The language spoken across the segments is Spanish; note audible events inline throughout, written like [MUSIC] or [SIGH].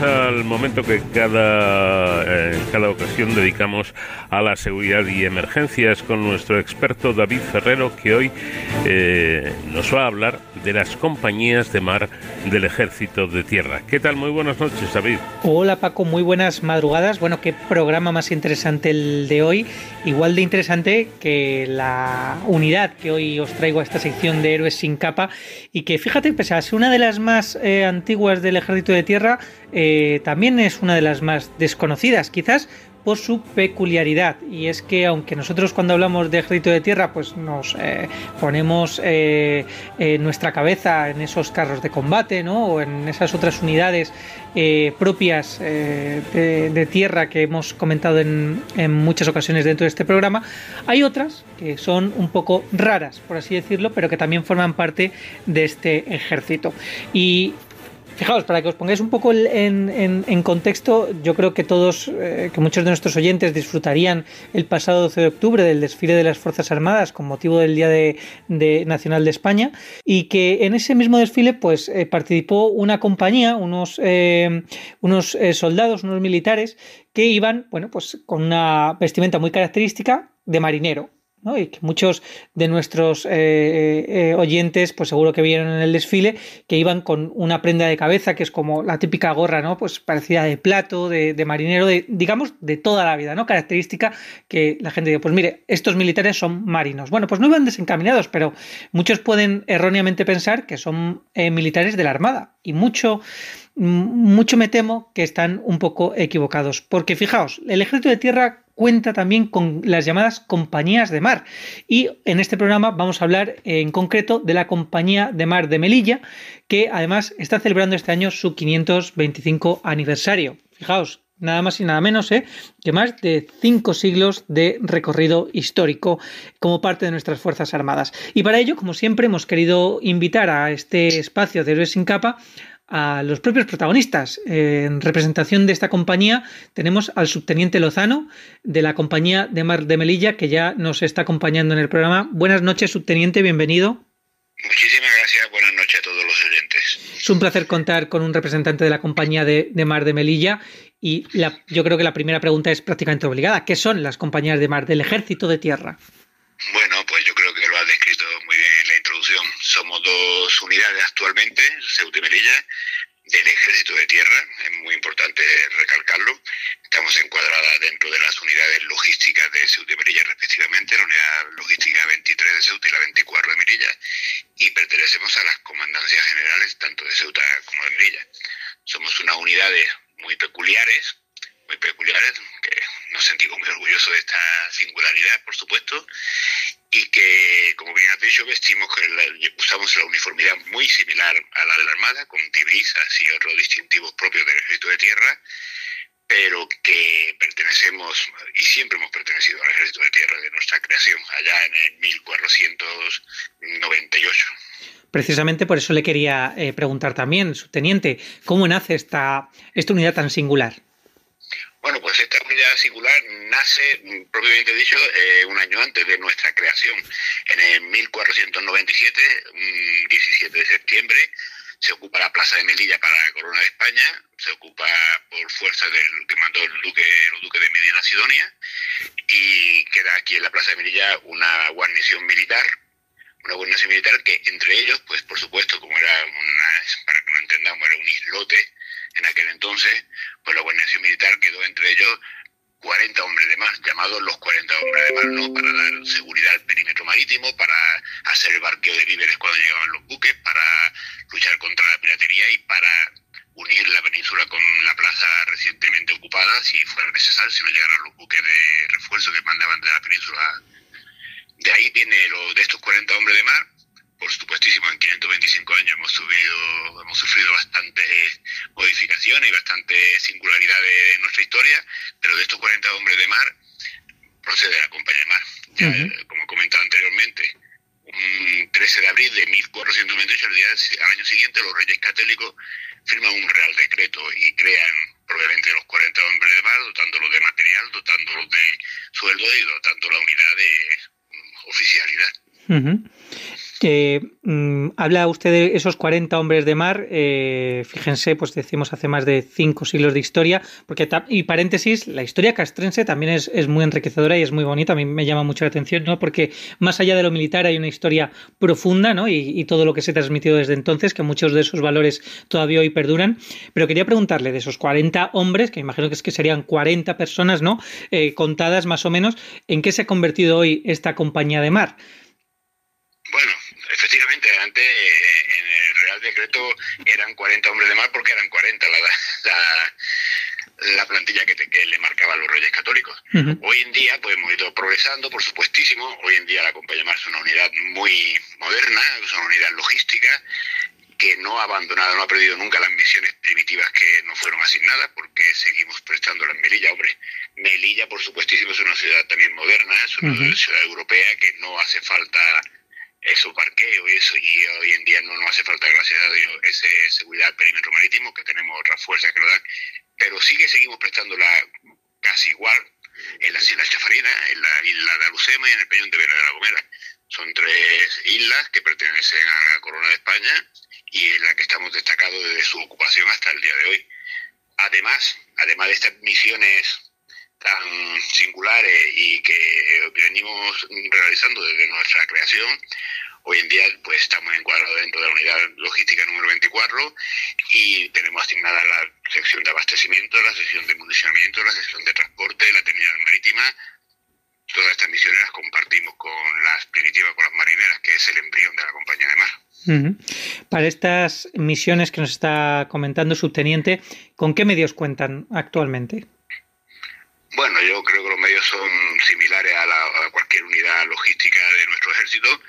uh, al momento que cada, eh, cada ocasión dedicamos a la seguridad y emergencias con nuestro experto David Ferrero, que hoy eh, nos va a hablar de las compañías de mar del Ejército de Tierra. ¿Qué tal? Muy buenas noches, David. Hola Paco, muy buenas madrugadas. Bueno, qué programa más interesante el de hoy. Igual de interesante que la unidad que hoy os traigo a esta sección de Héroes sin capa y que fíjate, pese una de las más eh, antiguas del Ejército de Tierra, también es una de las más desconocidas, quizás por su peculiaridad y es que aunque nosotros cuando hablamos de ejército de tierra pues nos eh, ponemos eh, nuestra cabeza en esos carros de combate ¿no? o en esas otras unidades propias de, tierra que hemos comentado en, en, muchas ocasiones dentro de este programa hay otras que son un poco raras por así decirlo pero que también forman parte de este ejército y Fijaos, para que os pongáis un poco en, contexto, yo creo que todos, eh, que muchos de nuestros oyentes disfrutarían el pasado 12 de octubre del desfile de las Fuerzas Armadas con motivo del Día de, Nacional de España y que en ese mismo desfile pues eh, participó una compañía, unos, eh, unos soldados, unos militares que iban, bueno, pues con una vestimenta muy característica de marinero, y que muchos de nuestros eh, eh, eh, oyentes, pues seguro que vieron en el desfile, que iban con una prenda de cabeza, que es como la típica gorra, ¿no? Pues parecida de plato, de, marinero, de, digamos, de toda la vida, ¿no? Característica que la gente dice, pues mire, estos militares son marinos. Bueno, pues no iban desencaminados, pero muchos pueden erróneamente pensar que son militares de la Armada. Y mucho mucho me temo que están un poco equivocados, porque fijaos, el ejército de tierra cuenta también con las llamadas compañías de mar. Y en este programa vamos a hablar en concreto de la compañía de mar de Melilla, que además está celebrando este año su 525 aniversario. Fijaos, nada más y nada menos ¿eh? que más de cinco siglos de recorrido histórico como parte de nuestras Fuerzas Armadas. Y para ello, como siempre, hemos querido invitar a este espacio de Héroes sin Capa a los propios protagonistas. En representación de esta compañía tenemos al subteniente Lozano de la compañía de Mar de Melilla que ya nos está acompañando en el programa. Buenas noches, subteniente, bienvenido. Muchísimas gracias, buenas noches a todos los oyentes. Es un placer contar con un representante de la compañía de, Mar de Melilla y yo creo que la primera pregunta es prácticamente obligada. ¿Qué son las compañías de mar del ejército de tierra? Bueno, pues yo creo que lo has descrito muy bien en la introducción. Somos dos unidades actualmente, Ceuta y Melilla, del Ejército de Tierra, es muy importante recalcarlo. Estamos encuadradas dentro de las unidades logísticas de Ceuta y Melilla respectivamente, la unidad logística 23 de Ceuta y la 24 de Melilla, y pertenecemos a las comandancias generales tanto de Ceuta como de Melilla. Somos unas unidades muy peculiares, muy peculiares, que nos sentimos muy orgullosos de esta singularidad, por supuesto, y que, como bien has dicho, vestimos, usamos la uniformidad muy similar a la de la Armada, con divisas y otros distintivos propios del Ejército de Tierra, pero que pertenecemos y siempre hemos pertenecido al Ejército de Tierra de nuestra creación, allá en el 1498. Precisamente por eso le quería eh, preguntar también, subteniente, ¿cómo nace esta, esta unidad tan singular? Bueno, pues esta unidad singular nace, propiamente dicho, eh, un año antes de nuestra creación. En el 1497, 17 de septiembre, se ocupa la plaza de Melilla para la corona de España, se ocupa por fuerza del que mandó el duque, el duque de Medina Sidonia, y queda aquí en la plaza de Melilla una guarnición militar, una guarnición militar que entre ellos, pues por supuesto, como era una, para que no entendamos, era un islote, en aquel entonces, pues la guarnición militar quedó entre ellos 40 hombres de mar, llamados los 40 hombres de mar, ¿no? Para dar seguridad al perímetro marítimo, para hacer el barqueo de víveres cuando llegaban los buques, para luchar contra la piratería y para unir la península con la plaza recientemente ocupada si fuera necesario, si no llegaran los buques de refuerzo que mandaban de la península. De ahí viene lo de estos 40 hombres de mar, por supuestísimo, en 525 años hemos, subido, hemos sufrido bastantes modificaciones y bastantes singularidades en nuestra historia, pero de estos 40 hombres de mar procede la Compañía de Mar. Ya, como he comentado anteriormente, un 13 de abril de 1498, al, año siguiente, los reyes católicos firman un real decreto y crean probablemente los 40 hombres de mar, dotándolos de material, dotándolos de sueldo y dotando la unidad de oficialidad. Eh, habla usted de esos 40 hombres de mar, eh, fíjense, pues decimos hace más de cinco siglos de historia, porque y paréntesis, la historia castrense también es, muy enriquecedora y es muy bonita, a mí me llama mucho la atención, ¿no? porque más allá de lo militar hay una historia profunda ¿no? y, todo lo que se ha transmitido desde entonces, que muchos de esos valores todavía hoy perduran, pero quería preguntarle de esos 40 hombres, que imagino que es que serían 40 personas, ¿no? Eh, contadas más o menos, ¿en qué se ha convertido hoy esta compañía de mar? Bueno, efectivamente, antes eh, en el Real Decreto eran 40 hombres de mar porque eran 40 la, la, plantilla que, le marcaba a los reyes católicos. Hoy en día, pues hemos ido progresando, por supuestísimo. Hoy en día la compañía mar es una unidad muy moderna, es una unidad logística que no ha abandonado, no ha perdido nunca las misiones primitivas que nos fueron asignadas, porque seguimos prestando en Melilla. Hombre, Melilla, por supuestísimo, es una ciudad también moderna, es una ciudad europea que no hace falta eso parqueo y eso, y hoy en día no nos hace falta, gracias a Dios, ese seguridad perímetro marítimo, que tenemos otras fuerzas que lo dan, pero sí que seguimos prestándola casi igual en la isla Chafarina, en la isla de Alucema y en el Peñón de Vela de la Gomera. Son tres islas que pertenecen a la Corona de España y en la que estamos destacados desde su ocupación hasta el día de hoy. Además, además de estas misiones tan singulares y que venimos realizando desde nuestra creación, hoy en día pues estamos encuadrados dentro de la unidad logística número 24 y tenemos asignada la sección de abastecimiento, la sección de municionamiento, la sección de transporte, la terminal marítima. Todas estas misiones las compartimos con las primitivas, con las marineras, que es el embrión de la compañía de mar. Para estas misiones que nos está comentando, subteniente, ¿con qué medios cuentan actualmente? Bueno, yo creo que los medios son similares a, cualquier unidad logística de nuestro ejército,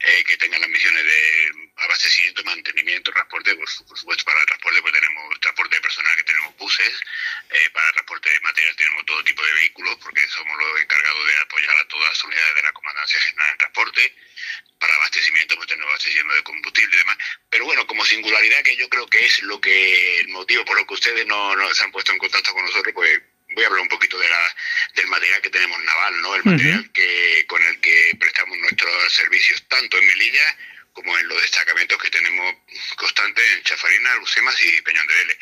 eh, que tengan las misiones de abastecimiento, mantenimiento, transporte, por, supuesto para el transporte pues tenemos transporte de personal, que tenemos buses, eh, para transporte de material tenemos todo tipo de vehículos, porque somos los encargados de apoyar a todas las unidades de la Comandancia General de Transporte, para abastecimiento pues tenemos abastecimiento de combustible y demás, pero bueno, como singularidad que yo creo que es lo que, el motivo por lo que ustedes no se han puesto en contacto con nosotros, pues voy a hablar un poquito de la, del material que tenemos naval, ¿no? El material que con el que prestamos nuestros servicios tanto en Melilla como en los destacamentos que tenemos constantes en Chafarina, Lucemas y Peñón de Vélez.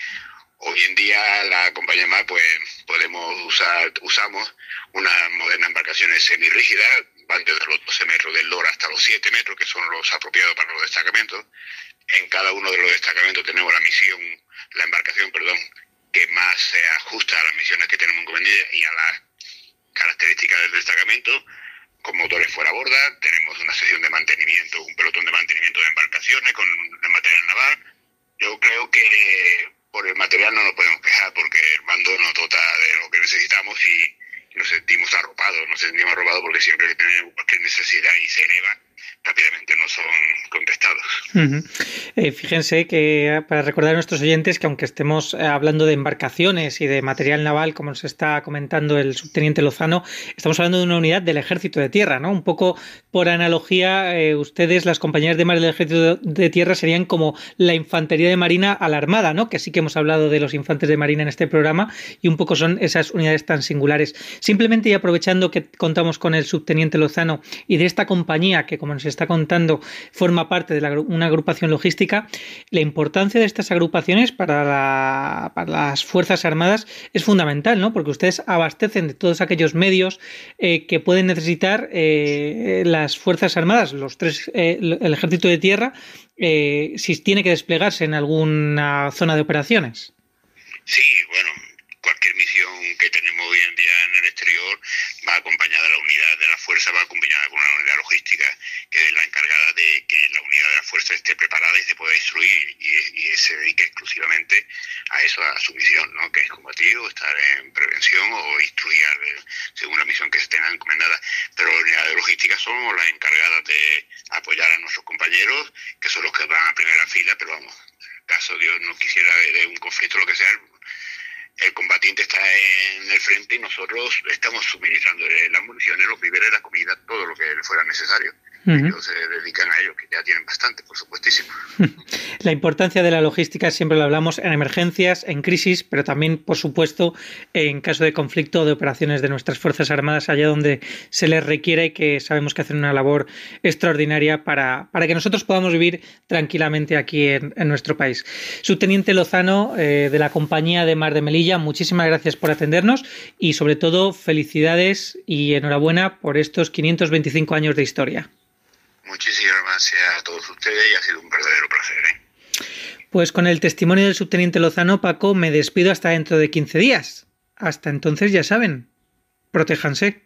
Hoy en día la compañía MAR pues podemos usar, usamos unas modernas embarcaciones semirrígidas, van desde los 12 metros del LOR hasta los 7 metros, que son los apropiados para los destacamentos. En cada uno de los destacamentos tenemos la misión, la embarcación, perdón, que más se ajusta a las misiones que tenemos encomendadas y a las características del destacamento, con motores fuera a borda, tenemos una sesión de mantenimiento, un pelotón de mantenimiento de embarcaciones con el material naval. Yo creo que por el material no nos podemos quejar porque el mando nos dota de lo que necesitamos y nos sentimos arropados, nos sentimos arropados porque siempre que tenemos cualquier necesidad y se eleva, rápidamente no son contestados. Eh, fíjense que para recordar a nuestros oyentes que aunque estemos eh, hablando de embarcaciones y de material naval, como nos está comentando el subteniente Lozano, estamos hablando de una unidad del ejército de tierra, ¿no? Un poco por analogía, eh, ustedes, las compañías de mar del ejército de tierra, serían como la infantería de marina a la armada, ¿no? Que sí que hemos hablado de los infantes de marina en este programa y un poco son esas unidades tan singulares. Simplemente y aprovechando que contamos con el subteniente Lozano y de esta compañía que, como nos está contando, forma parte de una agrupación logística, la importancia de estas agrupaciones para, las Fuerzas Armadas es fundamental, ¿no? Porque ustedes abastecen de todos aquellos medios eh, que pueden necesitar eh, las Fuerzas Armadas, los tres, eh, el Ejército de Tierra, si tiene que desplegarse en alguna zona de operaciones. Sí, bueno, cualquier misión que tenemos hoy en día en el exterior va acompañada la unidad de la fuerza, va acompañada con una unidad logística que es la encargada de que la unidad de la fuerza esté preparada y se pueda instruir y, se dedique exclusivamente a eso, a su misión, ¿no? que es combatir o estar en prevención o instruir según la misión que se tenga encomendada. Pero la unidad de logística somos las encargadas de apoyar a nuestros compañeros, que son los que van a primera fila, pero vamos, caso Dios no quisiera de un conflicto, lo que sea, el combatiente está en el frente y nosotros estamos suministrando las municiones, los víveres, la comida, todo lo que fuera necesario. Ellos se dedican a ello, que ya tienen bastante, por supuestísimo. [LAUGHS] La importancia de la logística siempre lo hablamos en emergencias, en crisis, pero también, por supuesto, en caso de conflicto o de operaciones de nuestras Fuerzas Armadas allá donde se les requiere y que sabemos que hacen una labor extraordinaria para, para que nosotros podamos vivir tranquilamente aquí en, nuestro país. Subteniente Lozano, eh, de la Compañía de Mar de Melilla, muchísimas gracias por atendernos y, sobre todo, felicidades y enhorabuena por estos 525 años de historia. Muchísimas gracias a todos ustedes y ha sido un verdadero placer. ¿eh? Pues con el testimonio del subteniente Lozano, Paco, me despido hasta dentro de 15 días. Hasta entonces, ya saben, protéjanse.